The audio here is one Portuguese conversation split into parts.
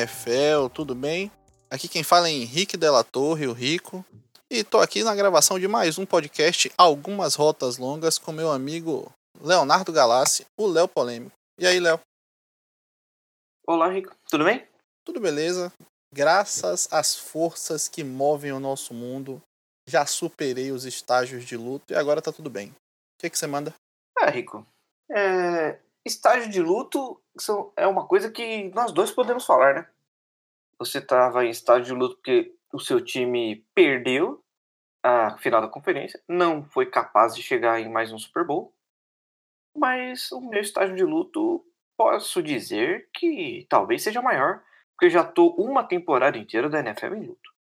NFL, tudo bem? Aqui quem fala é Henrique Della Torre, o Rico. E tô aqui na gravação de mais um podcast Algumas Rotas Longas com meu amigo Leonardo Galassi, o Léo Polêmico. E aí, Léo? Olá, Rico. Tudo bem? Tudo beleza. Graças às forças que movem o nosso mundo, já superei os estágios de luto e agora tá tudo bem. O que, que você manda? É, Rico. É... Estágio de luto é uma coisa que nós dois podemos falar, né? Você estava em estágio de luto porque o seu time perdeu a final da conferência, não foi capaz de chegar em mais um Super Bowl. Mas o meu estágio de luto, posso dizer que talvez seja maior, porque eu já tô uma temporada inteira da NFL em luto.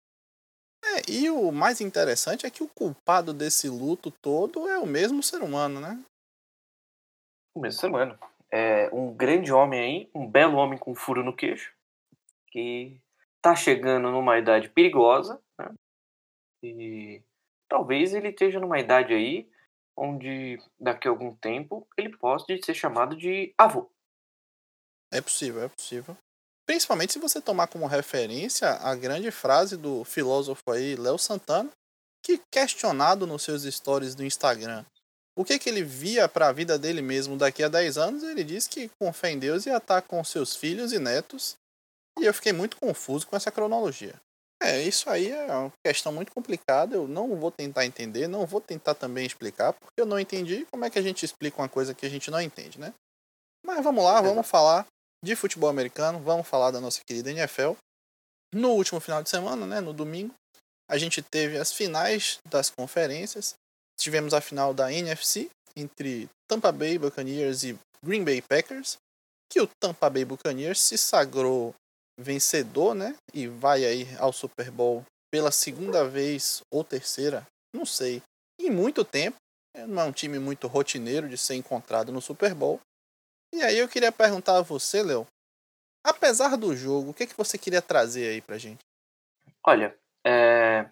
É, e o mais interessante é que o culpado desse luto todo é o mesmo ser humano, né? O mesmo ser humano. É um grande homem aí, um belo homem com furo no queixo, que tá chegando numa idade perigosa, né? E talvez ele esteja numa idade aí onde daqui a algum tempo ele possa ser chamado de avô. É possível, é possível. Principalmente se você tomar como referência a grande frase do filósofo aí, Léo Santana, que questionado nos seus stories do Instagram o que, que ele via para a vida dele mesmo daqui a 10 anos, ele disse que com fé em Deus ia estar com seus filhos e netos. E eu fiquei muito confuso com essa cronologia. É, isso aí é uma questão muito complicada. Eu não vou tentar entender, não vou tentar também explicar, porque eu não entendi. Como é que a gente explica uma coisa que a gente não entende, né? Mas vamos lá, vamos falar de futebol americano, vamos falar da nossa querida NFL. No último final de semana, né, no domingo, a gente teve as finais das conferências. Tivemos a final da NFC entre Tampa Bay Buccaneers e Green Bay Packers, que o Tampa Bay Buccaneers se sagrou vencedor, né? E vai aí ao Super Bowl pela segunda vez ou terceira, não sei, em muito tempo. É, não é um time muito rotineiro de ser encontrado no Super Bowl. E aí eu queria perguntar a você, Léo, apesar do jogo, o que, é que você queria trazer aí pra gente? Olha, é...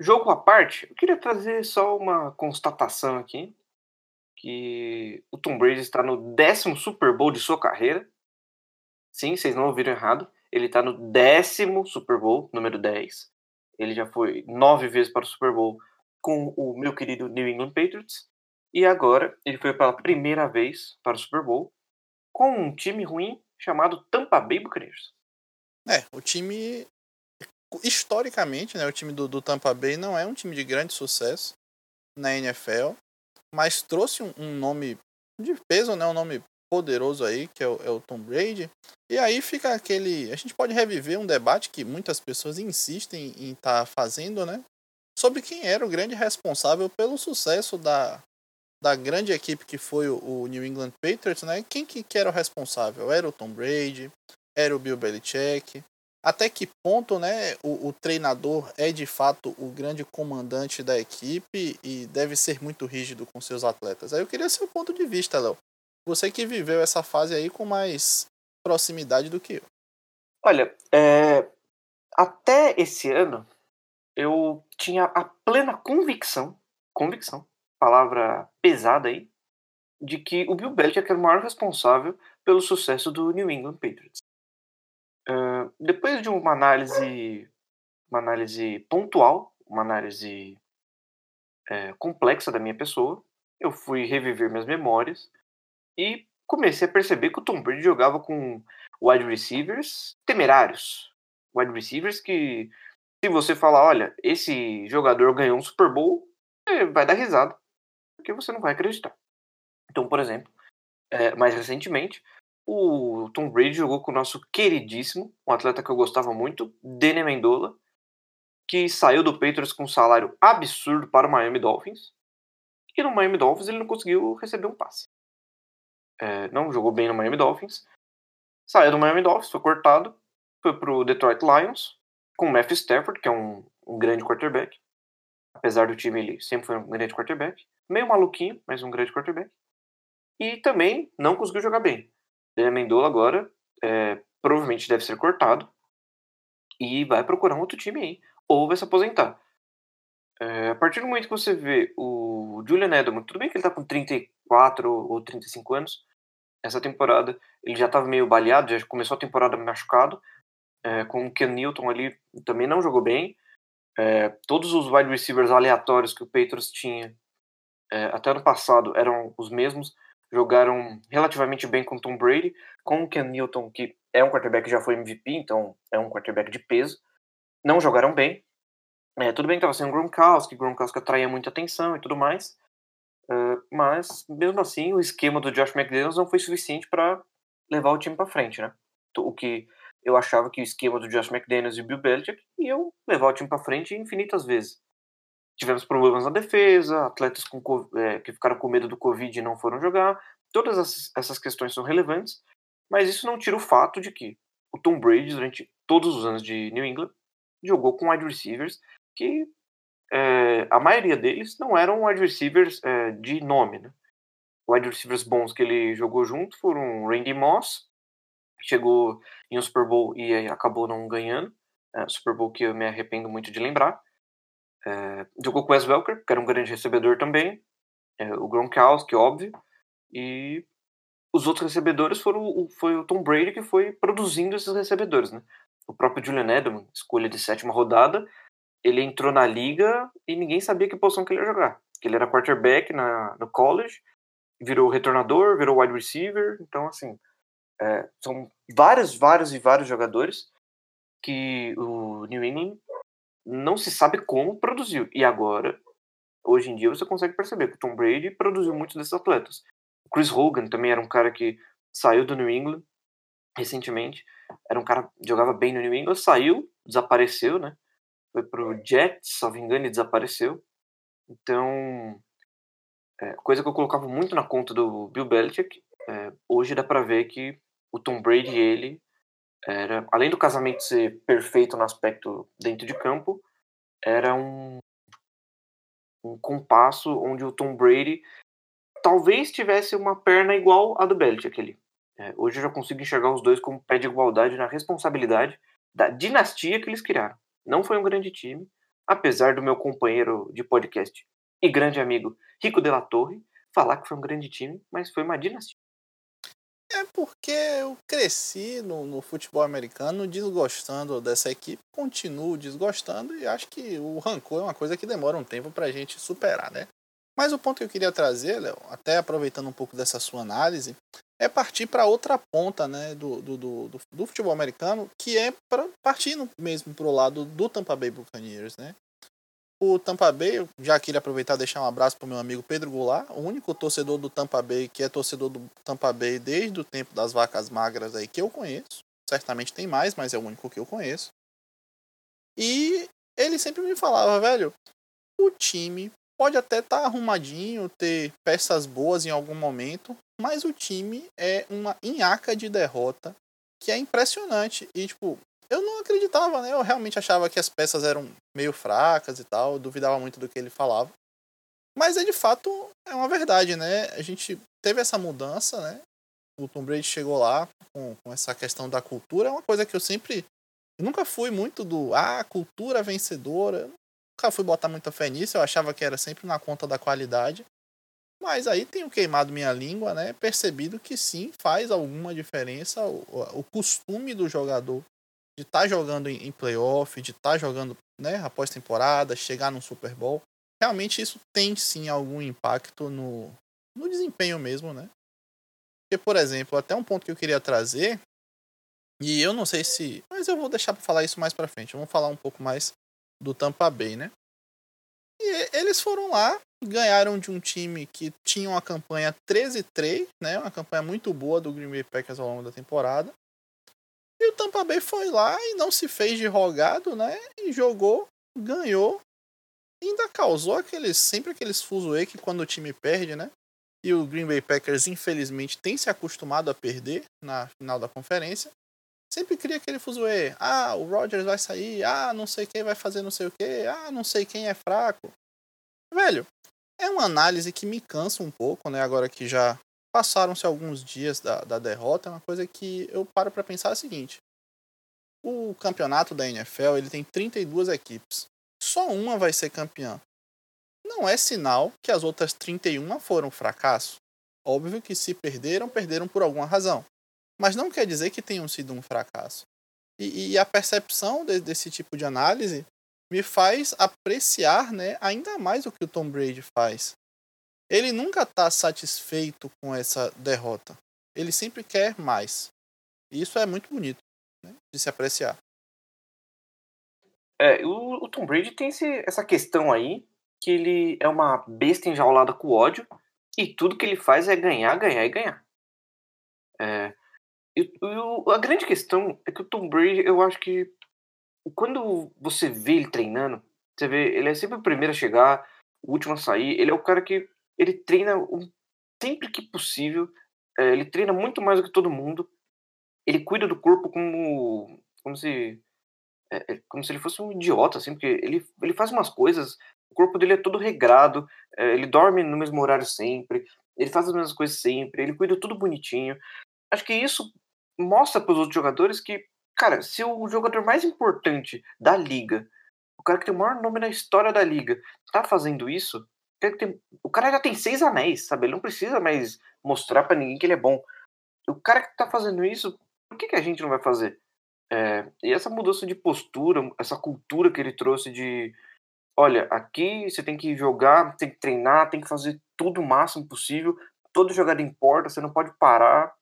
jogo à parte, eu queria trazer só uma constatação aqui, que o Tom Brady está no décimo Super Bowl de sua carreira. Sim, vocês não ouviram errado. Ele está no décimo Super Bowl, número 10. Ele já foi nove vezes para o Super Bowl com o meu querido New England Patriots. E agora ele foi pela primeira vez para o Super Bowl com um time ruim chamado Tampa Bay Buccaneers. É, o time historicamente, né, o time do, do Tampa Bay não é um time de grande sucesso na NFL, mas trouxe um, um nome de peso, né, um nome poderoso aí, que é o, é o, Tom Brady. E aí fica aquele. A gente pode reviver um debate que muitas pessoas insistem em estar tá fazendo, né? Sobre quem era o grande responsável pelo sucesso da, da grande equipe que foi o, o New England Patriots, né? Quem que, que era o responsável? Era o Tom Brady? Era o Bill Belichick? Até que ponto, né, o, o treinador é de fato o grande comandante da equipe e deve ser muito rígido com seus atletas? Aí eu queria seu ponto de vista, Léo. Você que viveu essa fase aí com mais proximidade do que eu. Olha, é... até esse ano eu tinha a plena convicção, convicção, palavra pesada aí, de que o Bill Belichick era o maior responsável pelo sucesso do New England Patriots. Depois de uma análise, uma análise pontual, uma análise é, complexa da minha pessoa, eu fui reviver minhas memórias e comecei a perceber que o Tom Brady jogava com wide receivers temerários. Wide receivers que, se você falar, olha, esse jogador ganhou um Super Bowl, vai dar risada, porque você não vai acreditar. Então, por exemplo, é, mais recentemente, o Tom Brady jogou com o nosso queridíssimo, um atleta que eu gostava muito, Danny Mendola, que saiu do Patriots com um salário absurdo para o Miami Dolphins. E no Miami Dolphins ele não conseguiu receber um passe é, não jogou bem no Miami Dolphins. Saiu do Miami Dolphins, foi cortado, foi pro Detroit Lions, com o Matthew Stafford, que é um, um grande quarterback. Apesar do time, ele sempre foi um grande quarterback. Meio maluquinho, mas um grande quarterback. E também não conseguiu jogar bem. Daniel Mendola agora é, provavelmente deve ser cortado e vai procurar um outro time aí. Ou vai se aposentar. É, a partir do momento que você vê o Julian Edelman, tudo bem que ele tá com 34 ou 35 anos, essa temporada ele já estava meio baleado, já começou a temporada machucado, é, com o Ken Newton ali também não jogou bem. É, todos os wide receivers aleatórios que o Patriots tinha é, até ano passado eram os mesmos, jogaram relativamente bem com Tom Brady, com o Ken Newton, que é um quarterback que já foi MVP, então é um quarterback de peso. Não jogaram bem. É, tudo bem que estava sendo Gronkowski, Gronkowski atraía muita atenção e tudo mais, uh, mas mesmo assim o esquema do Josh McDaniels não foi suficiente para levar o time para frente, né? O que eu achava que o esquema do Josh McDaniels e Bill Belichick iam levar o time para frente infinitas vezes. Tivemos problemas na defesa, atletas com, é, que ficaram com medo do Covid e não foram jogar. Todas essas, questões são relevantes, mas isso não tira o fato de que o Tom Brady, durante todos os anos de New England, jogou com wide receivers que é, a maioria deles não eram wide receivers é, de nome. Né? Wide receivers bons que ele jogou junto foram Randy Moss, que chegou em um Super Bowl e acabou não ganhando. É, Super Bowl que eu me arrependo muito de lembrar. É, jogou com Wes Welker, que era um grande recebedor também. É, o Gronkowski, óbvio. E os outros recebedores foram o, foi o Tom Brady que foi produzindo esses recebedores, né? O próprio Julian Edelman, escolha de sétima rodada, ele entrou na liga e ninguém sabia que posição que ele ia jogar. Que ele era quarterback na, no college, virou retornador, virou wide receiver. Então, assim, é, são vários, vários e vários jogadores que o New England não se sabe como produziu. E agora, hoje em dia, você consegue perceber que o Tom Brady produziu muitos desses atletas. O Chris Hogan também era um cara que saiu do New England recentemente. Era um cara que jogava bem no New England, saiu, desapareceu, né? Foi pro Jets, me engano, e desapareceu. Então, é, coisa que eu colocava muito na conta do Bill Belichick, é, hoje dá para ver que o Tom Brady e ele era, além do casamento ser perfeito no aspecto dentro de campo, era um, um compasso onde o Tom Brady talvez tivesse uma perna igual a do Belichick. Ele, é, hoje eu já consigo enxergar os dois como pé de igualdade na responsabilidade da dinastia que eles criaram. Não foi um grande time, apesar do meu companheiro de podcast e grande amigo Rico de la Torre falar que foi um grande time, mas foi uma dinastia. É porque eu cresci no, no, futebol americano desgostando dessa equipe, continuo desgostando e acho que o rancor é uma coisa que demora um tempo pra gente superar, né? Mas o ponto que eu queria trazer, Léo, até aproveitando um pouco dessa sua análise, é partir para outra ponta né, do, do, do, do, futebol americano, que é para partindo mesmo para o lado do Tampa Bay Buccaneers. Né? O Tampa Bay, já queria aproveitar e deixar um abraço para meu amigo Pedro Goulart, o único torcedor do Tampa Bay que é torcedor do Tampa Bay desde o tempo das vacas magras aí que eu conheço. Certamente tem mais, mas é o único que eu conheço. E ele sempre me falava, velho, o time pode até estar tá arrumadinho, ter peças boas em algum momento, mas o time é uma inhaca de derrota que é impressionante. E, tipo, eu não acreditava, né? Eu realmente achava que as peças eram meio fracas e tal, duvidava muito do que ele falava. Mas é de fato é uma verdade, né? A gente teve essa mudança, né? O Tom Brady chegou lá com, com essa questão da cultura, é uma coisa que eu sempre. Eu nunca fui muito do. Ah, cultura vencedora. Eu nunca fui botar muita fé nisso, eu achava que era sempre na conta da qualidade. Mas aí tenho queimado minha língua, né? Percebido que sim, faz alguma diferença o, o costume do jogador de estar tá jogando em, playoff, de estar tá jogando né, após temporada, chegar num Super Bowl. Realmente isso tem sim algum impacto no, no desempenho mesmo, né? Porque, por exemplo, até um ponto que eu queria trazer, e eu não sei se. Mas eu vou deixar para falar isso mais para frente. Vamos falar um pouco mais do Tampa Bay, né? E eles foram lá, ganharam de um time que tinha uma campanha 13-3, né? Uma campanha muito boa do Green Bay Packers ao longo da temporada. E o Tampa Bay foi lá e não se fez de rogado, né? E jogou, ganhou. Ainda causou aqueles sempre aqueles fuzuê que quando o time perde, né? E o Green Bay Packers, infelizmente, tem se acostumado a perder na final da conferência. Sempre cria aquele fuzuê. Ah, o Rodgers vai sair. Ah, não sei quem vai fazer não sei o que. Ah, não sei quem é fraco. Velho, é uma análise que me cansa um pouco, né? Agora que já passaram-se alguns dias da, da derrota, uma coisa que eu paro para pensar é o seguinte. O campeonato da NFL ele tem 32 equipes. Só uma vai ser campeã. Não é sinal que as outras 31 foram fracasso. Óbvio que se perderam, perderam por alguma razão. Mas não quer dizer que tenham sido um fracasso. E, e a percepção de, desse tipo de análise me faz apreciar né, ainda mais o que o Tom Brady faz. Ele nunca está satisfeito com essa derrota. Ele sempre quer mais. E isso é muito bonito né, de se apreciar. É, o, o Tom Brady tem esse, essa questão aí, que ele é uma besta enjaulada com ódio, e tudo que ele faz é ganhar, ganhar e ganhar. É, e, e, a grande questão é que o Tom Brady, eu acho que quando você vê ele treinando, você vê, ele é sempre o primeiro a chegar, o último a sair, ele é o cara que ele treina sempre que possível, é, ele treina muito mais do que todo mundo, ele cuida do corpo como, como se é, é, como se ele fosse um idiota, assim, porque ele, ele faz umas coisas, o corpo dele é todo regrado, ele dorme no mesmo horário sempre, ele faz as mesmas coisas sempre, ele cuida tudo bonitinho. Acho que isso mostra para os outros jogadores que, cara, se o jogador mais importante da liga, o cara que tem o maior nome na história da liga, tá fazendo isso, o cara já tem seis anéis, sabe? Ele não precisa mais mostrar para ninguém que ele é bom. O cara que tá fazendo isso, por que, que a gente não vai fazer? É, e essa mudança de postura, essa cultura que ele trouxe de olha, aqui você tem que jogar, tem que treinar, tem que fazer tudo o máximo possível, toda jogada importa, você não pode parar,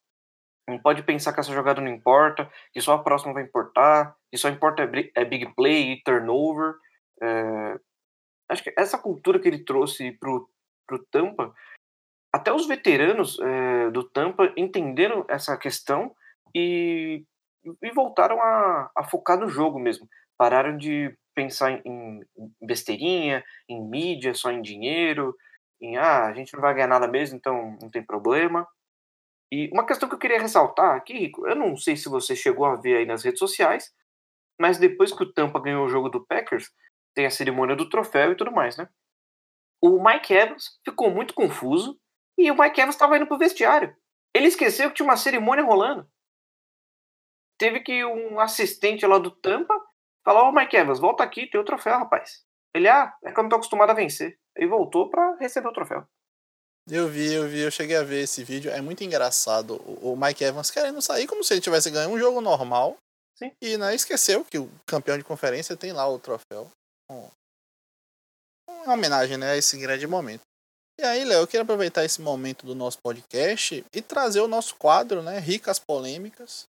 não pode pensar que essa jogada não importa, que só a próxima vai importar, que só importa é, é big play e turnover. É, acho que essa cultura que ele trouxe pro, pro Tampa, até os veteranos é, do Tampa entenderam essa questão e e voltaram a, a focar no jogo mesmo. Pararam de pensar em, besteirinha, em mídia, só em dinheiro, em ah, a gente não vai ganhar nada mesmo, então não tem problema. E uma questão que eu queria ressaltar aqui, Rico, eu não sei se você chegou a ver aí nas redes sociais, mas depois que o Tampa ganhou o jogo do Packers, tem a cerimônia do troféu e tudo mais, né? O Mike Evans ficou muito confuso e o Mike Evans estava indo pro vestiário. Ele esqueceu que tinha uma cerimônia rolando teve que um assistente lá do Tampa falar, ô oh, Mike Evans, volta aqui, tem o troféu, rapaz. Ele, ah, é que eu não tô acostumado a vencer. E voltou para receber o troféu. Eu vi, eu vi, eu cheguei a ver esse vídeo. É muito engraçado. O Mike Evans querendo sair como se ele tivesse ganho um jogo normal. Sim. E né, esqueceu que o campeão de conferência tem lá o troféu. Uma homenagem né, a esse grande momento. E aí, Léo, eu queria aproveitar esse momento do nosso podcast e trazer o nosso quadro, né? Ricas Polêmicas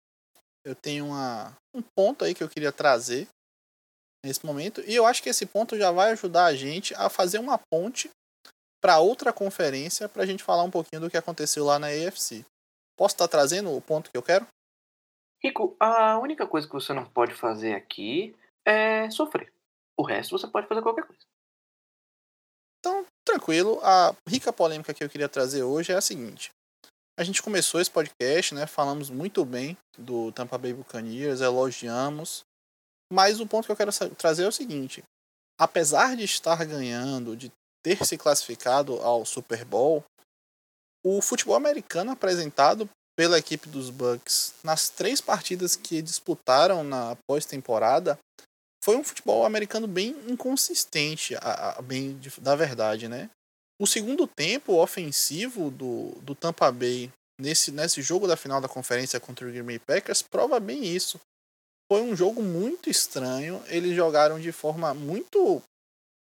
eu tenho uma, um ponto aí que eu queria trazer nesse momento. E eu acho que esse ponto já vai ajudar a gente a fazer uma ponte para outra conferência para a gente falar um pouquinho do que aconteceu lá na AFC. Posso estar tá trazendo o ponto que eu quero? Rico, a única coisa que você não pode fazer aqui é sofrer. O resto você pode fazer qualquer coisa. Tranquilo. A rica polêmica que eu queria trazer hoje é a seguinte. A gente começou esse podcast, né? Falamos muito bem do Tampa Bay Buccaneers, elogiamos. Mas o ponto que eu quero trazer é o seguinte: apesar de estar ganhando, de ter se classificado ao Super Bowl, o futebol americano apresentado pela equipe dos Bucks nas três partidas que disputaram na pós-temporada foi um futebol americano bem inconsistente, a, a, bem de, da verdade, né? O segundo tempo ofensivo do, do Tampa Bay nesse, nesse jogo da final da conferência contra o Green Bay Packers prova bem isso. Foi um jogo muito estranho. Eles jogaram de forma muito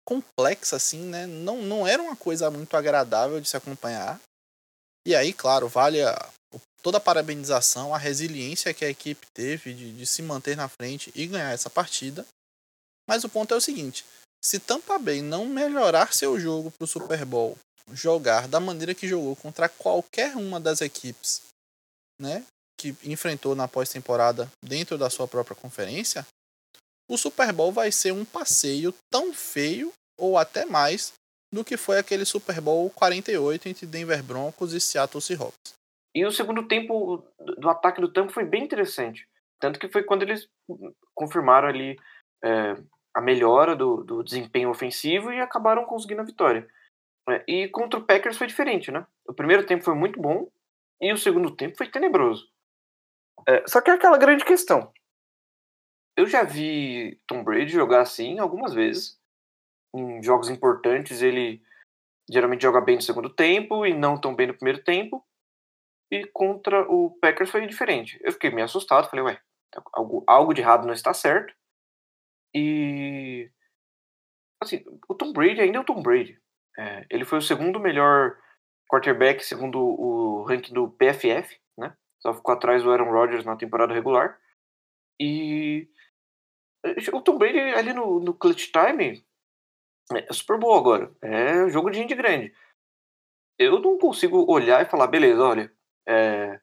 complexa, assim, né? Não, não era uma coisa muito agradável de se acompanhar. E aí, claro, vale a, toda a parabenização, a resiliência que a equipe teve de, de se manter na frente e ganhar essa partida. Mas o ponto é o seguinte: se Tampa Bay não melhorar seu jogo para o Super Bowl, jogar da maneira que jogou contra qualquer uma das equipes, né, que enfrentou na pós-temporada dentro da sua própria conferência, o Super Bowl vai ser um passeio tão feio ou até mais do que foi aquele Super Bowl 48 entre Denver Broncos e Seattle Seahawks. E o segundo tempo do ataque do Tampa foi bem interessante. Tanto que foi quando eles confirmaram ali é, a melhora do, do desempenho ofensivo e acabaram conseguindo a vitória. É, e contra o Packers foi diferente, né? O primeiro tempo foi muito bom e o segundo tempo foi tenebroso. É, só que é aquela grande questão. Eu já vi Tom Brady jogar assim algumas vezes. Em jogos importantes ele geralmente joga bem no segundo tempo e não tão bem no primeiro tempo. E contra o Packers foi diferente. Eu fiquei meio assustado, falei, ué, algo, algo de errado não está certo. E. Assim, o Tom Brady ainda é o Tom Brady. É, ele foi o segundo melhor quarterback, segundo o ranking do PFF, né? Só ficou atrás do Aaron Rodgers na temporada regular. E. O Tom Brady ali no, no clutch time é super bom agora. É jogo de gente grande. Eu não consigo olhar e falar, beleza, olha, é,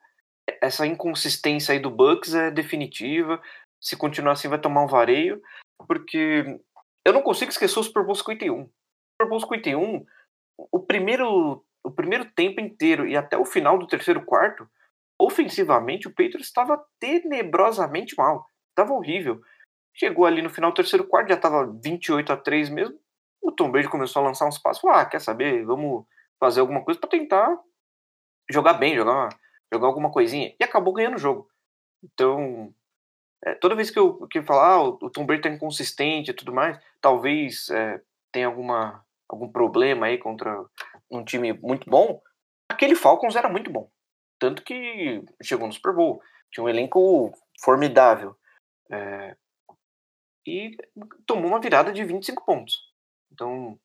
essa inconsistência aí do Bucks é definitiva. Se continuar assim, vai tomar um vareio. Porque eu não consigo esquecer o Super Bowl 51. O Super Bowl 51, o primeiro, o primeiro tempo inteiro e até o final do terceiro quarto, ofensivamente, o Patriots estava tenebrosamente mal. Estava horrível. Chegou ali no final do terceiro quarto, já estava 28 a 3 mesmo o Tom Brady começou a lançar uns passos, ah, quer saber, vamos fazer alguma coisa para tentar jogar bem, jogar, jogar alguma coisinha. E acabou ganhando o jogo. Então, é, toda vez que eu, que falar, ah, o Tom Brady tá inconsistente e tudo mais, talvez é, tenha alguma, algum problema aí contra um time muito bom, aquele Falcons era muito bom. Tanto que chegou no Super Bowl. Tinha um elenco formidável. É, e tomou uma virada de 25 pontos. Então,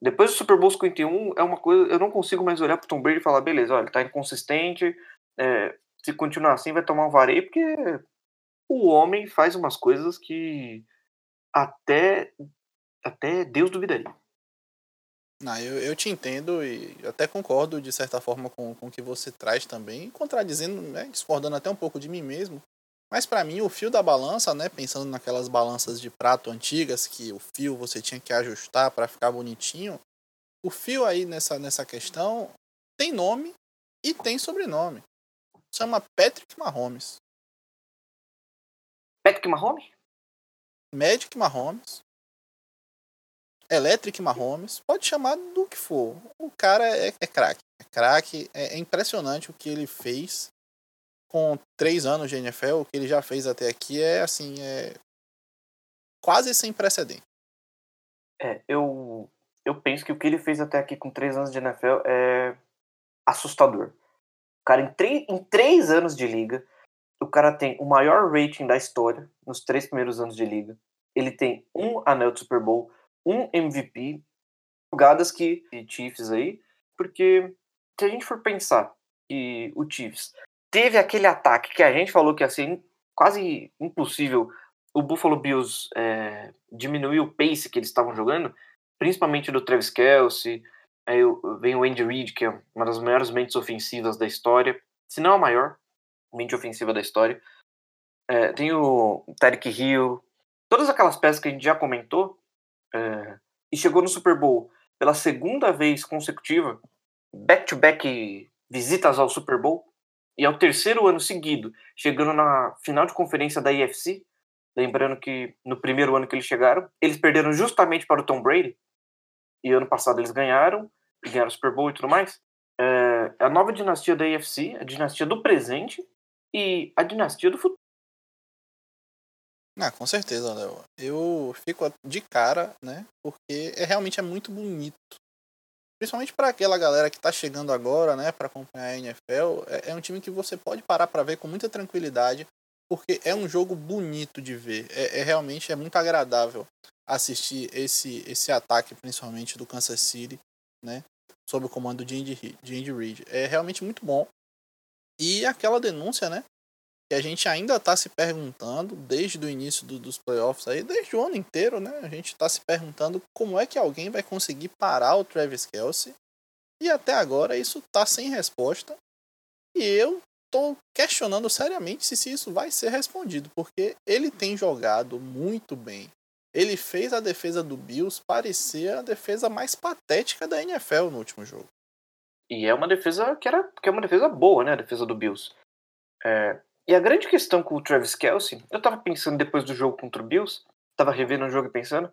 depois do Super Bowl 51, é uma coisa. Eu não consigo mais olhar pro Tom Brady e falar, beleza, olha, tá inconsistente. É, se continuar assim, vai tomar um vareio, porque o homem faz umas coisas que até, até Deus duvidaria. Não, eu, eu te entendo e até concordo de certa forma com, com o que você traz também, contradizendo, né, discordando até um pouco de mim mesmo, mas para mim o fio da balança, né, pensando naquelas balanças de prato antigas que o fio você tinha que ajustar para ficar bonitinho, o fio aí nessa nessa questão tem nome e tem sobrenome. Chama Patrick Mahomes. Patrick Mahomes? Magic Mahomes. Electric Mahomes. Pode chamar do que for. O cara é, é craque. É craque. É, é impressionante o que ele fez com três anos de NFL, o que ele já fez até aqui é assim, é quase sem precedente. É, eu, eu penso que o que ele fez até aqui com três anos de NFL é assustador. O cara, em, em três anos de liga, o cara tem o maior rating da história nos três primeiros anos de liga. Ele tem um anel de Super Bowl, um MVP, jogadas que Chiefs aí, porque se a gente for pensar que o Chiefs teve aquele ataque que a gente falou que ser quase impossível o Buffalo Bills é, diminuir o pace que eles estavam jogando, principalmente do Travis Kelsey, aí vem o Andy Reid, que é uma das maiores mentes ofensivas da história, se não a maior mente ofensiva da história. É, tem o Tarek Hill, todas aquelas peças que a gente já comentou, é, e chegou no Super Bowl pela segunda vez consecutiva, back-to-back -back visitas ao Super Bowl, e é o terceiro ano seguido, chegando na final de conferência da IFC. Lembrando que no primeiro ano que eles chegaram, eles perderam justamente para o Tom Brady. E ano passado eles ganharam, ganharam o Super Bowl e tudo mais. É a nova dinastia da IFC, a dinastia do presente e a dinastia do futuro. Ah, com certeza, Léo. Eu fico de cara, né? Porque é realmente é muito bonito principalmente para aquela galera que está chegando agora, né, para acompanhar a NFL, é, é, um time que você pode parar para ver com muita tranquilidade, porque é um jogo bonito de ver. É, é, realmente é muito agradável assistir esse esse ataque, principalmente do Kansas City, né, sob o comando de Andy, de Andy Reid. É realmente muito bom. E aquela denúncia, né, que a gente ainda está se perguntando desde o início do, dos playoffs aí, desde o ano inteiro, né? A gente está se perguntando como é que alguém vai conseguir parar o Travis Kelsey. E até agora isso está sem resposta. E eu estou questionando seriamente se, se isso vai ser respondido, porque ele tem jogado muito bem. Ele fez a defesa do Bills parecer a defesa mais patética da NFL no último jogo. E é uma defesa que era que é uma defesa boa, né? A defesa do Bills. É, e a grande questão com o Travis Kelsey, eu tava pensando depois do jogo contra o Bills, tava revendo o jogo e pensando,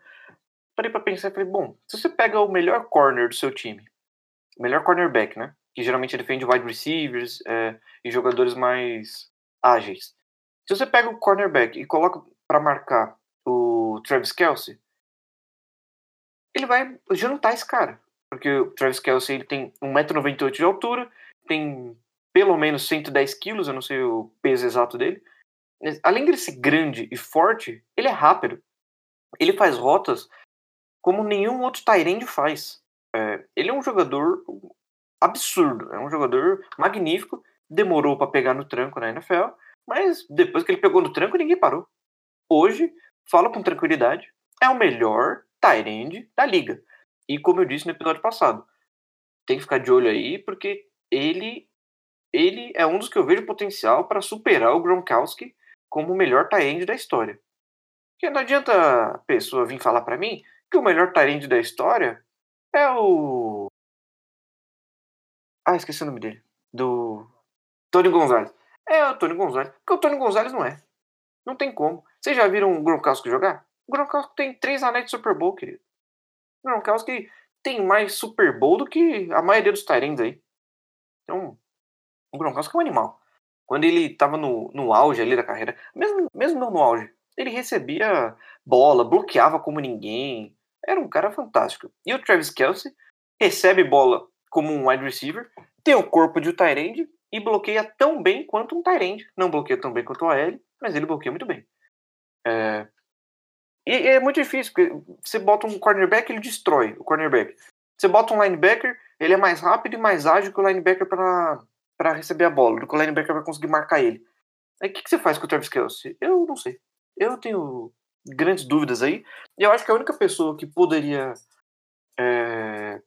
parei pra pensar e falei, bom, se você pega o melhor corner do seu time, o melhor cornerback, né? Que geralmente defende wide receivers é, e jogadores mais ágeis. Se você pega o cornerback e coloca para marcar o Travis Kelsey, ele vai juntar esse cara. Porque o Travis Kelsey ele tem 1,98m de altura, tem pelo menos 110 quilos, eu não sei o peso exato dele. Além de ser grande e forte, ele é rápido. Ele faz rotas como nenhum outro Tyrande faz. É, ele é um jogador absurdo, é um jogador magnífico. Demorou para pegar no tranco na NFL, mas depois que ele pegou no tranco, ninguém parou. Hoje, falo com tranquilidade, é o melhor Tyrande da liga. E como eu disse no episódio passado, tem que ficar de olho aí, porque ele ele é um dos que eu vejo potencial para superar o Gronkowski como o melhor Tyrande da história. Porque não adianta a pessoa vir falar para mim que o melhor Tyrande da história é o. Ah, esqueci o nome dele. Do. Tony Gonzalez. É o Tony Gonzalez. Porque o Tony Gonzalez não é. Não tem como. Vocês já viram o Gronkowski jogar? O Gronkowski tem três anéis de Super Bowl, querido. O Gronkowski tem mais Super Bowl do que a maioria dos Tyrands aí. Então, o Gronkowski é um animal. Quando ele tava no, no auge ali da carreira, mesmo, mesmo não no auge, ele recebia bola, bloqueava como ninguém. Era um cara fantástico. E o Travis Kelsey recebe bola como um wide receiver, tem o corpo de um tight e bloqueia tão bem quanto um tight Não bloqueia tão bem quanto o AL, mas ele bloqueia muito bem. É... E, é muito difícil, porque você bota um cornerback, ele destrói o cornerback. Você bota um linebacker, ele é mais rápido e mais ágil que o linebacker para receber a bola, do que o linebacker vai conseguir marcar ele. Aí o que, que você faz com o Travis Kelsey? Eu não sei. Eu tenho grandes dúvidas aí. E eu acho que a única pessoa que poderia é,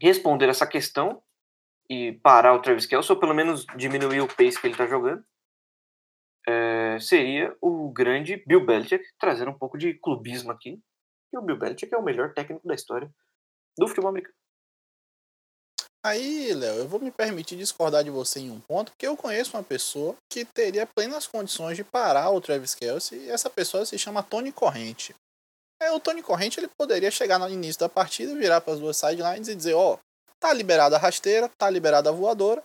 responder essa questão e parar o Travis Kelce, ou pelo menos diminuir o pace que ele está jogando, é, seria o grande Bill Belichick, trazendo um pouco de clubismo aqui. E o Bill Belichick é o melhor técnico da história do futebol americano. Aí, Léo, eu vou me permitir discordar de você em um ponto, porque eu conheço uma pessoa que teria plenas condições de parar o Travis Kelsey, e essa pessoa se chama Tony Corrente. É, o Tony Corrente ele poderia chegar no início da partida, virar para as duas sidelines e dizer: Ó, oh, tá liberada a rasteira, tá liberada a voadora,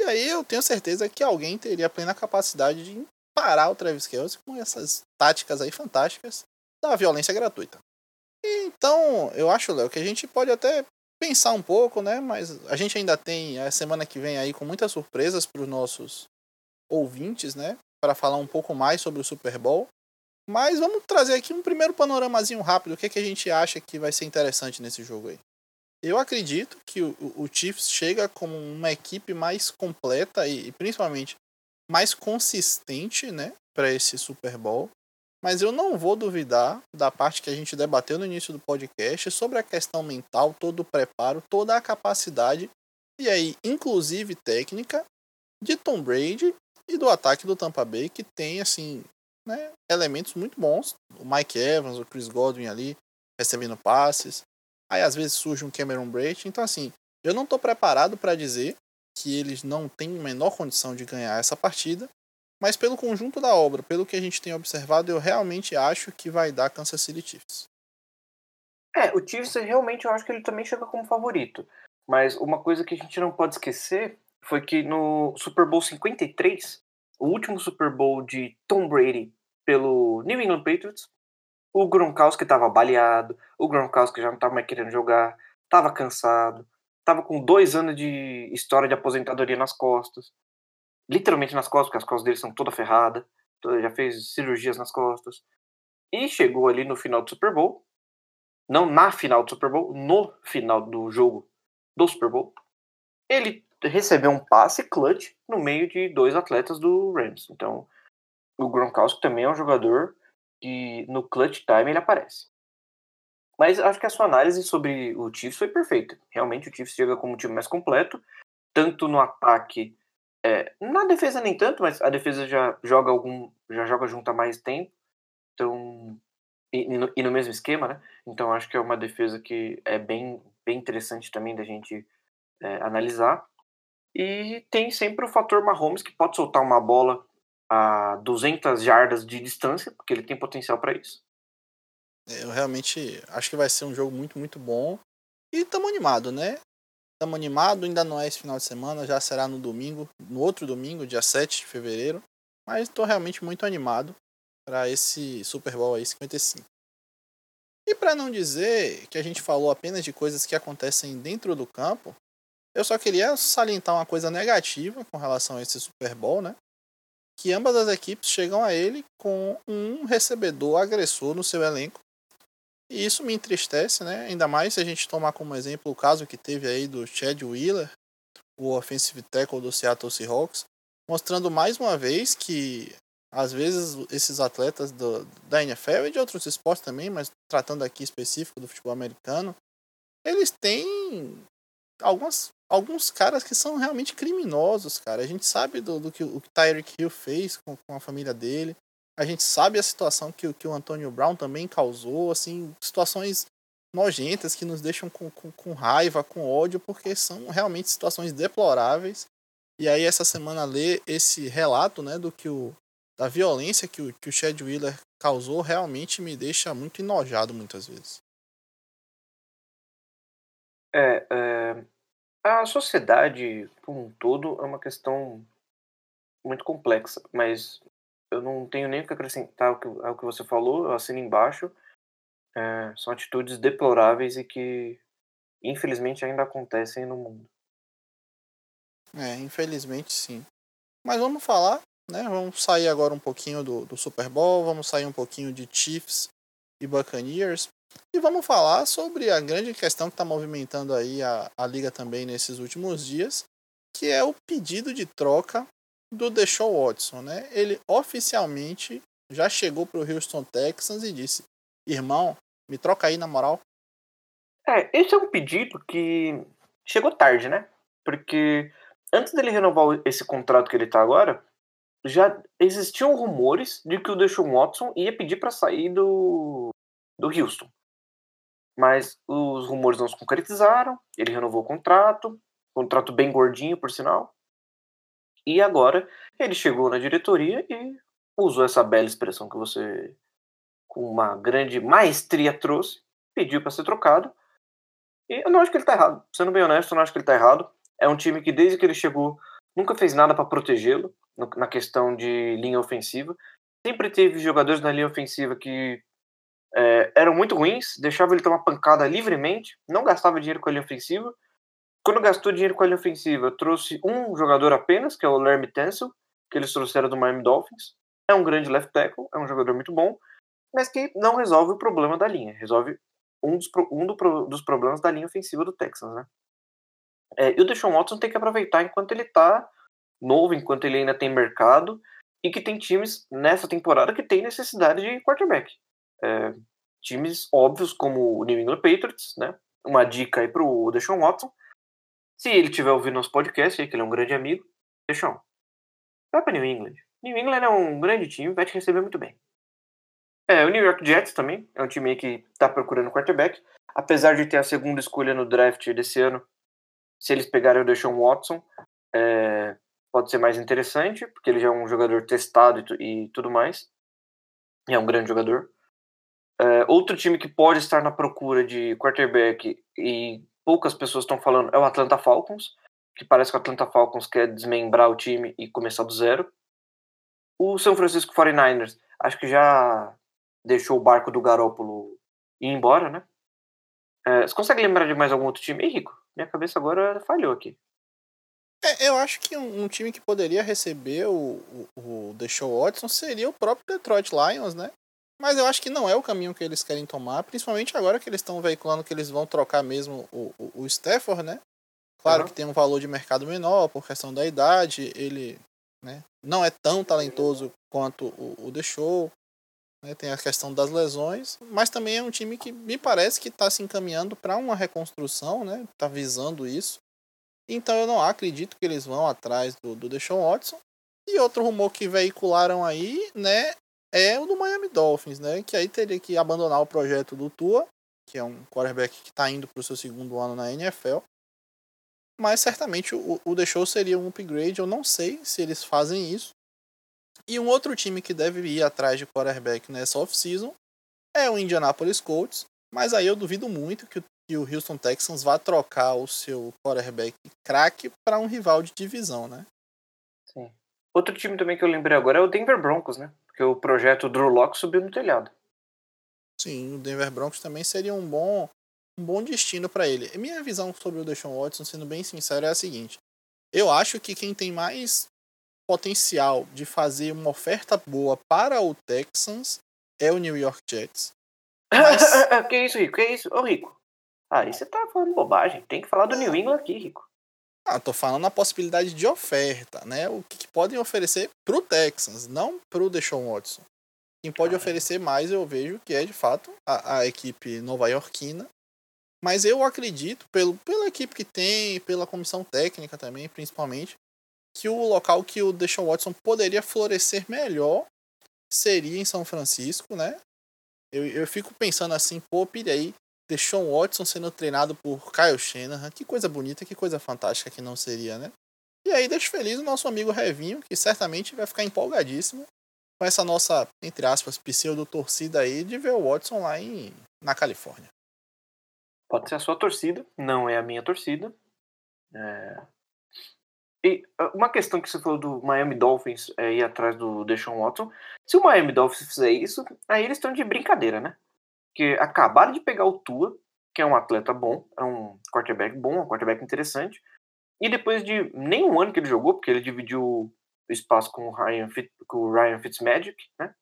e aí eu tenho certeza que alguém teria plena capacidade de parar o Travis Kelsey com essas táticas aí fantásticas da violência gratuita. Então, eu acho, Léo, que a gente pode até pensar um pouco, né? Mas a gente ainda tem a semana que vem aí com muitas surpresas para os nossos ouvintes, né? Para falar um pouco mais sobre o Super Bowl. Mas vamos trazer aqui um primeiro panoramazinho rápido. O que, é que a gente acha que vai ser interessante nesse jogo aí? Eu acredito que o, o Chiefs chega como uma equipe mais completa e, e principalmente mais consistente, né, para esse Super Bowl. Mas eu não vou duvidar da parte que a gente debateu no início do podcast sobre a questão mental, todo o preparo, toda a capacidade, e aí, inclusive técnica, de Tom Brady e do ataque do Tampa Bay, que tem, assim, né, elementos muito bons. O Mike Evans, o Chris Godwin ali, recebendo passes. Aí, às vezes, surge um Cameron Brate. Então, assim, eu não estou preparado para dizer que eles não têm a menor condição de ganhar essa partida, mas pelo conjunto da obra, pelo que a gente tem observado, eu realmente acho que vai dar Kansas City Chiefs. É, o Chiefs realmente eu acho que ele também chega como favorito. Mas uma coisa que a gente não pode esquecer foi que no Super Bowl 53, o último Super Bowl de Tom Brady pelo New England Patriots, o Gronkowski estava baleado, o Gronkowski já não estava mais querendo jogar, estava cansado, estava com dois anos de história de aposentadoria nas costas literalmente nas costas, porque as costas dele são toda ferrada, já fez cirurgias nas costas. E chegou ali no final do Super Bowl, não na final do Super Bowl, no final do jogo do Super Bowl, ele recebeu um passe clutch no meio de dois atletas do Rams. Então, o Gronkowski também é um jogador que no clutch time ele aparece. Mas acho que a sua análise sobre o Chiefs foi perfeita. Realmente o Chiefs chega como um time mais completo, tanto no ataque é, na defesa nem tanto, mas a defesa já joga algum, já joga junto há mais tempo, então e, e, no, e no, mesmo esquema, né? Então acho que é uma defesa que é bem, bem interessante também da gente é, analisar. E tem sempre o fator Mahomes que pode soltar uma bola a 200 jardas de distância, porque ele tem potencial para isso. Eu realmente acho que vai ser um jogo muito, muito bom. E estamos animados, né? Estamos animados, ainda não é esse final de semana, já será no domingo, no outro domingo, dia 7 de fevereiro. Mas estou realmente muito animado para esse Super Bowl aí 55. E para não dizer que a gente falou apenas de coisas que acontecem dentro do campo, eu só queria salientar uma coisa negativa com relação a esse Super Bowl, né? Que ambas as equipes chegam a ele com um recebedor agressor no seu elenco. E isso me entristece, né? Ainda mais se a gente tomar como exemplo o caso que teve aí do Chad Wheeler, o offensive tackle do Seattle Seahawks, mostrando mais uma vez que às vezes esses atletas do, da NFL e de outros esportes também, mas tratando aqui específico do futebol americano, eles têm algumas, alguns caras que são realmente criminosos, cara. A gente sabe do, do que o Tyreek Hill fez com, com a família dele. A gente sabe a situação que, que o Antonio Brown também causou, assim, situações nojentas que nos deixam com, com, com raiva, com ódio, porque são realmente situações deploráveis. E aí essa semana ler esse relato, né, do que o da violência que o, que o Chad Wheeler causou realmente me deixa muito enojado muitas vezes. É, é, a sociedade como um todo é uma questão muito complexa, mas eu não tenho nem o que acrescentar ao que, ao que você falou, eu assino embaixo. É, são atitudes deploráveis e que infelizmente ainda acontecem no mundo. É, infelizmente sim. Mas vamos falar, né? Vamos sair agora um pouquinho do, do Super Bowl, vamos sair um pouquinho de Chiefs e Buccaneers. E vamos falar sobre a grande questão que está movimentando aí a, a liga também nesses últimos dias, que é o pedido de troca do Deshaun Watson, né? Ele oficialmente já chegou para o Houston Texans e disse: "Irmão, me troca aí na moral". É, esse é um pedido que chegou tarde, né? Porque antes dele renovar esse contrato que ele tá agora, já existiam rumores de que o Deshaun Watson ia pedir para sair do do Houston. Mas os rumores não se concretizaram, ele renovou o contrato, contrato bem gordinho, por sinal. E agora ele chegou na diretoria e usou essa bela expressão que você, com uma grande maestria, trouxe, pediu para ser trocado. E eu não acho que ele está errado. Sendo bem honesto, eu não acho que ele está errado. É um time que, desde que ele chegou, nunca fez nada para protegê-lo na questão de linha ofensiva. Sempre teve jogadores na linha ofensiva que é, eram muito ruins, deixava ele tomar pancada livremente, não gastava dinheiro com a linha ofensiva. Quando gastou dinheiro com a linha ofensiva, trouxe um jogador apenas, que é o Lermy Tencel, que eles trouxeram do Miami Dolphins. É um grande left tackle, é um jogador muito bom, mas que não resolve o problema da linha, resolve um dos, um do, dos problemas da linha ofensiva do Texans, né? É, e o Deshaun Watson tem que aproveitar enquanto ele está novo, enquanto ele ainda tem mercado, e que tem times nessa temporada que tem necessidade de quarterback é, times óbvios como o New England Patriots, né? Uma dica aí pro Deshaun Watson. Se ele tiver ouvindo nosso podcast, que ele é um grande amigo, Deshaun, vai para New England. New England é um grande time, vai te receber muito bem. É, o New York Jets também é um time que está procurando quarterback. Apesar de ter a segunda escolha no draft desse ano, se eles pegarem o Deshaun Watson, é, pode ser mais interessante, porque ele já é um jogador testado e, e tudo mais. E é um grande jogador. É, outro time que pode estar na procura de quarterback e poucas pessoas estão falando é o Atlanta Falcons, que parece que o Atlanta Falcons quer desmembrar o time e começar do zero. O São Francisco 49ers acho que já deixou o barco do Garópolo ir embora, né? É, você consegue lembrar de mais algum outro time? Ei, Rico, minha cabeça agora falhou aqui. É, eu acho que um, um, time que poderia receber o, o, o Deshaun Watson seria o próprio Detroit Lions, né? Mas eu acho que não é o caminho que eles querem tomar, principalmente agora que eles estão veiculando que eles vão trocar mesmo o, o, o Stafford, né? Claro uhum. que tem um valor de mercado menor por questão da idade, ele né, não é tão talentoso quanto o, o The Show, né, tem a questão das lesões, mas também é um time que me parece que está se encaminhando para uma reconstrução, né? Está visando isso. Então eu não acredito que eles vão atrás do, do Deshaun Watson. E outro rumor que veicularam aí, né, é o do Miami Dolphins, né? Que aí teria que abandonar o projeto do Tua, que é um quarterback que está indo para o seu segundo ano na NFL. Mas certamente o, o The Show seria um upgrade. Eu não sei se eles fazem isso. E um outro time que deve ir atrás de quarterback nessa off-season é o Indianapolis Colts. Mas aí eu duvido muito que o, que o Houston Texans vá trocar o seu quarterback craque para um rival de divisão, né? Sim. Outro time também que eu lembrei agora é o Denver Broncos, né? Porque o projeto Drew Locke subiu no telhado. Sim, o Denver Broncos também seria um bom, um bom destino para ele. Minha visão sobre o Deshaun Watson, sendo bem sincero, é a seguinte: eu acho que quem tem mais potencial de fazer uma oferta boa para o Texans é o New York Jets. Mas... que isso, Rico? Que isso? Ô, Rico. Aí você tá falando bobagem. Tem que falar do New England aqui, Rico. Ah, tô falando a possibilidade de oferta, né? O que, que podem oferecer pro Texans, não pro Deshaun Watson. Quem pode ah, oferecer mais, eu vejo que é de fato a, a equipe nova-iorquina. Mas eu acredito, pelo, pela equipe que tem, pela comissão técnica também, principalmente, que o local que o Deshaun Watson poderia florescer melhor seria em São Francisco, né? Eu, eu fico pensando assim, pô, pire aí, Deshaun Watson sendo treinado por Kyle Shanahan, que coisa bonita, que coisa fantástica que não seria, né? E aí deixo feliz o nosso amigo Revinho, que certamente vai ficar empolgadíssimo com essa nossa, entre aspas, pseudo-torcida aí de ver o Watson lá em, na Califórnia. Pode ser a sua torcida, não é a minha torcida. É... E ah, uma questão que você falou do Miami Dolphins é, ir atrás do Deshaun Watson. Se o Miami Dolphins fizer isso, aí eles estão de brincadeira, né? Porque acabaram de pegar o Tua, que é um atleta bom, é um quarterback bom, um quarterback interessante. E depois de nem um ano que ele jogou, porque ele dividiu o espaço com o Ryan, com o Ryan Fitzmagic, né?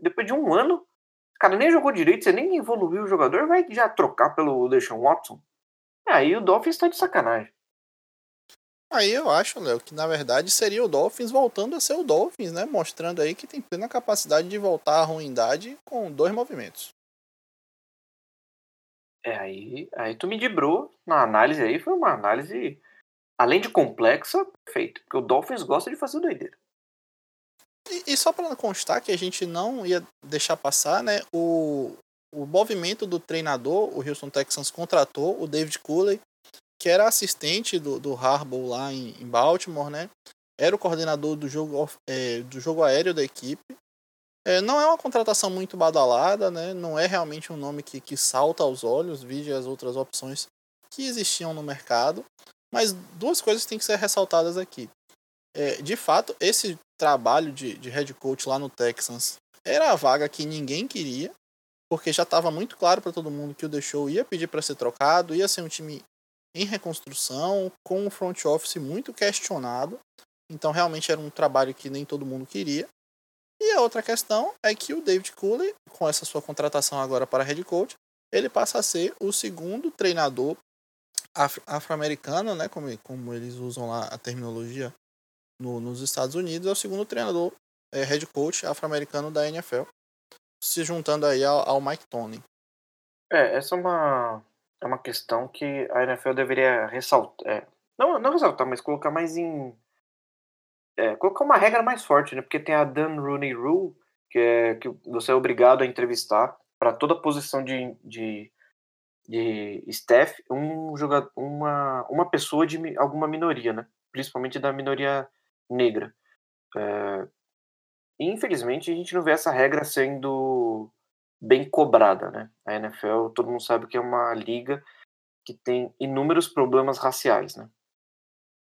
Depois de um ano, o cara nem jogou direito, você nem evoluiu o jogador, vai já trocar pelo Deshaun Watson. Aí o Dolphins tá de sacanagem. Aí eu acho, Léo, que na verdade seria o Dolphins voltando a ser o Dolphins, né? Mostrando aí que tem plena capacidade de voltar à ruindade com dois movimentos. É, aí, aí tu me dibrou na análise aí, foi uma análise, além de complexa, perfeita. Porque o Dolphins gosta de fazer doideira. E, e só para constar que a gente não ia deixar passar, né? O, o movimento do treinador, o Houston Texans contratou o David Cooley que era assistente do, do Harbaugh lá em, em Baltimore, né? Era o coordenador do jogo, é, do jogo aéreo da equipe. É, não é uma contratação muito badalada, né? Não é realmente um nome que, que salta aos olhos, vide as outras opções que existiam no mercado. Mas duas coisas têm que ser ressaltadas aqui. É, de fato, esse trabalho de, de head coach lá no Texans era a vaga que ninguém queria, porque já estava muito claro para todo mundo que o deixou ia pedir para ser trocado, ia ser um time em reconstrução, com um front office muito questionado. Então realmente era um trabalho que nem todo mundo queria. E a outra questão é que o David Cooley, com essa sua contratação agora para head coach, ele passa a ser o segundo treinador afro-americano, né, como, como eles usam lá a terminologia no, nos Estados Unidos, é o segundo treinador é, head coach afro-americano da NFL, se juntando aí ao, ao Mike Tony. É, essa é uma, é uma questão que a NFL deveria ressaltar. É, não, não ressaltar, mas colocar mais em. É, colocar uma regra mais forte, né? Porque tem a Dan Rooney Rule, que é que você é obrigado a entrevistar para toda posição de, de, de staff um jogador, uma, uma pessoa de alguma minoria, né? Principalmente da minoria negra. É, infelizmente a gente não vê essa regra sendo bem cobrada, né? A NFL, todo mundo sabe que é uma liga que tem inúmeros problemas raciais, né?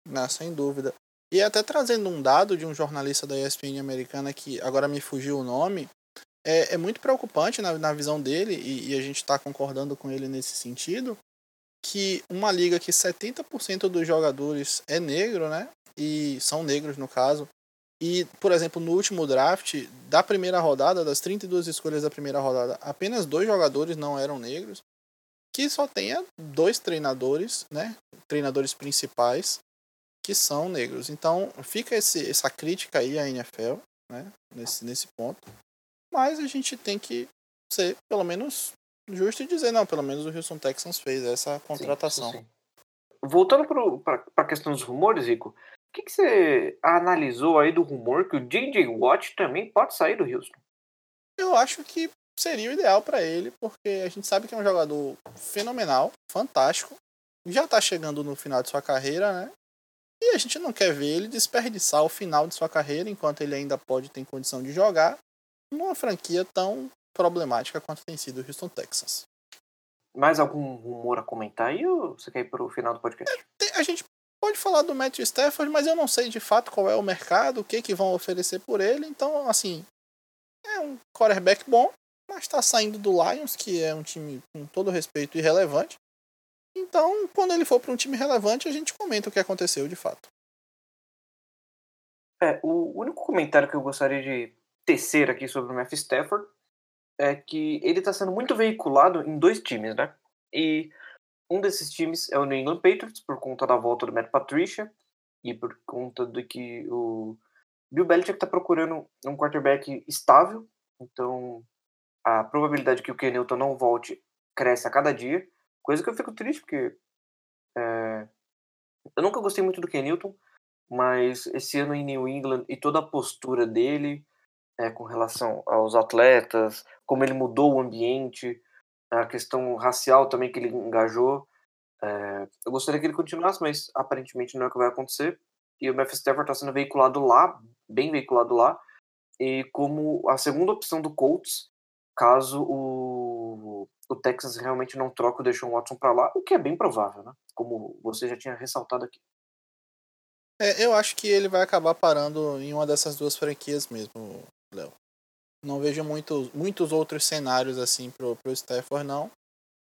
Não, sem dúvida. E até trazendo um dado de um jornalista da ESPN americana que agora me fugiu o nome, é, é muito preocupante na, na visão dele, e, e a gente está concordando com ele nesse sentido, que uma liga que 70% dos jogadores é negro, né? E são negros no caso, e, por exemplo, no último draft da primeira rodada, das 32 escolhas da primeira rodada, apenas dois jogadores não eram negros. Que só tenha dois treinadores, né? Treinadores principais que são negros. Então, fica esse, essa crítica aí à NFL, né? Nesse, nesse ponto. Mas a gente tem que ser, pelo menos, justo e dizer, não, pelo menos o Houston Texans fez essa contratação. Sim, sim. Voltando para a questão dos rumores, Rico, o que, que você analisou aí do rumor que o J.J. Watt também pode sair do Houston? Eu acho que seria o ideal para ele, porque a gente sabe que é um jogador fenomenal, fantástico, já está chegando no final de sua carreira, né? E a gente não quer ver ele desperdiçar o final de sua carreira enquanto ele ainda pode ter condição de jogar numa franquia tão problemática quanto tem sido o Houston Texans. Mais algum rumor a comentar aí ou você quer ir para o final do podcast? É, a gente pode falar do Matthew Stafford, mas eu não sei de fato qual é o mercado, o que, que vão oferecer por ele. Então, assim, é um quarterback bom, mas está saindo do Lions, que é um time com todo respeito irrelevante. Então, quando ele for para um time relevante, a gente comenta o que aconteceu de fato. É, o único comentário que eu gostaria de tecer aqui sobre o Matthew Stafford é que ele está sendo muito veiculado em dois times, né? E um desses times é o New England Patriots, por conta da volta do Matt Patricia e por conta de que o Bill Belichick está procurando um quarterback estável, então a probabilidade que o Ken Newton não volte cresce a cada dia, coisa que eu fico triste, porque é, eu nunca gostei muito do Ken Newton, mas esse ano em New England e toda a postura dele é, com relação aos atletas, como ele mudou o ambiente, a questão racial também que ele engajou. É, eu gostaria que ele continuasse, mas aparentemente não é o que vai acontecer. E o Memphis Stafford está sendo veiculado lá, bem veiculado lá, e como a segunda opção do Colts, caso o, o Texas realmente não troque o Deshaun Watson para lá, o que é bem provável, né? Como você já tinha ressaltado aqui. É, eu acho que ele vai acabar parando em uma dessas duas franquias mesmo, Léo. Não vejo muitos, muitos outros cenários assim pro, pro Stafford, não.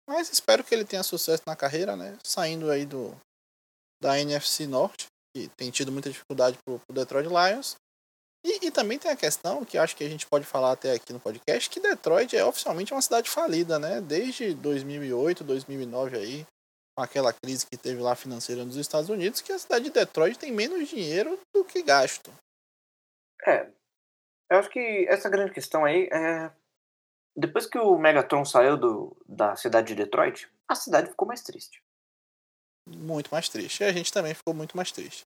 Mas espero que ele tenha sucesso na carreira, né? Saindo aí do da NFC Norte, que tem tido muita dificuldade pro, pro Detroit Lions. E, e, também tem a questão, que acho que a gente pode falar até aqui no podcast, que Detroit é oficialmente uma cidade falida, né? Desde 2008, 2009 aí, com aquela crise que teve lá financeira nos Estados Unidos, que a cidade de Detroit tem menos dinheiro do que gasto. É, eu acho que essa grande questão aí é. Depois que o Megatron saiu do, da cidade de Detroit, a cidade ficou mais triste. Muito mais triste. E a gente também ficou muito mais triste.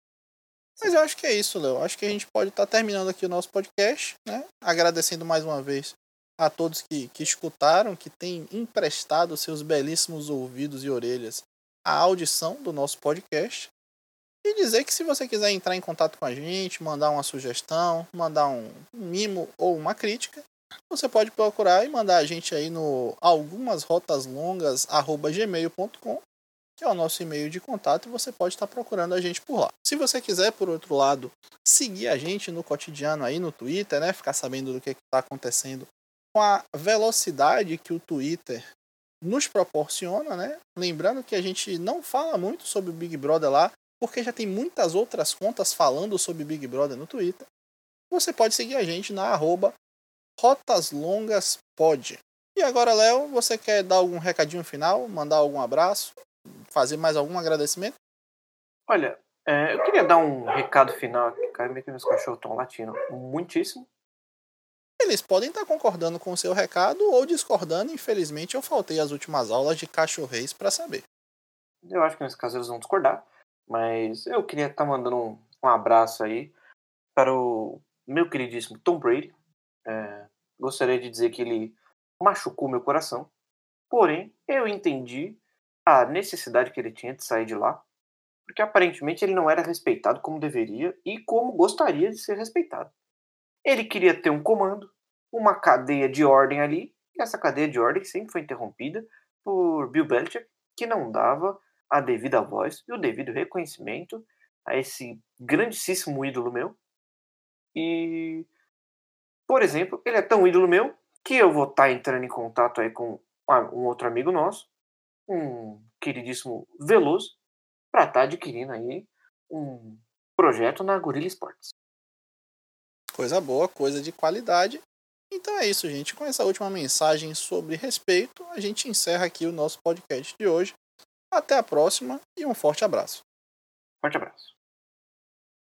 Mas eu acho que é isso, Léo. Acho que a gente pode estar tá terminando aqui o nosso podcast, né? Agradecendo mais uma vez a todos que, que escutaram, que têm emprestado seus belíssimos ouvidos e orelhas a audição do nosso podcast. E dizer que se você quiser entrar em contato com a gente, mandar uma sugestão, mandar um mimo ou uma crítica, você pode procurar e mandar a gente aí no algumasrotaslongas@gmail.com, que é o nosso e-mail de contato, e você pode estar procurando a gente por lá. Se você quiser, por outro lado, seguir a gente no cotidiano aí no Twitter, né, ficar sabendo do que está acontecendo com a velocidade que o Twitter nos proporciona, né? Lembrando que a gente não fala muito sobre o Big Brother lá, porque já tem muitas outras contas falando sobre Big Brother no Twitter. Você pode seguir a gente na arroba rotaslongaspod. E agora, Léo, você quer dar algum recadinho final, mandar algum abraço, fazer mais algum agradecimento? Olha, é, eu queria dar um recado final aqui. Cara, que meus cachorros estão latindo muitíssimo. Eles podem estar concordando com o seu recado ou discordando. Infelizmente, eu faltei as últimas aulas de cachorreis para saber. Eu acho que nesse caso eles vão discordar. Mas eu queria estar mandando um, um abraço aí para o meu queridíssimo Tom Brady. É, gostaria de dizer que ele machucou meu coração. Porém, eu entendi a necessidade que ele tinha de sair de lá. Porque aparentemente ele não era respeitado como deveria e como gostaria de ser respeitado. Ele queria ter um comando, uma cadeia de ordem ali, e essa cadeia de ordem sempre foi interrompida por Bill Belichick, que não dava a devida voz e o devido reconhecimento a esse grandíssimo ídolo meu. E, por exemplo, ele é tão ídolo meu que eu vou estar tá entrando em contato aí com um outro amigo nosso, um queridíssimo Veloso, para estar tá adquirindo aí um projeto na Gorilla Sports. Coisa boa, coisa de qualidade. Então é isso, gente. Com essa última mensagem sobre respeito, a gente encerra aqui o nosso podcast de hoje. Até a próxima e um forte abraço. Forte abraço.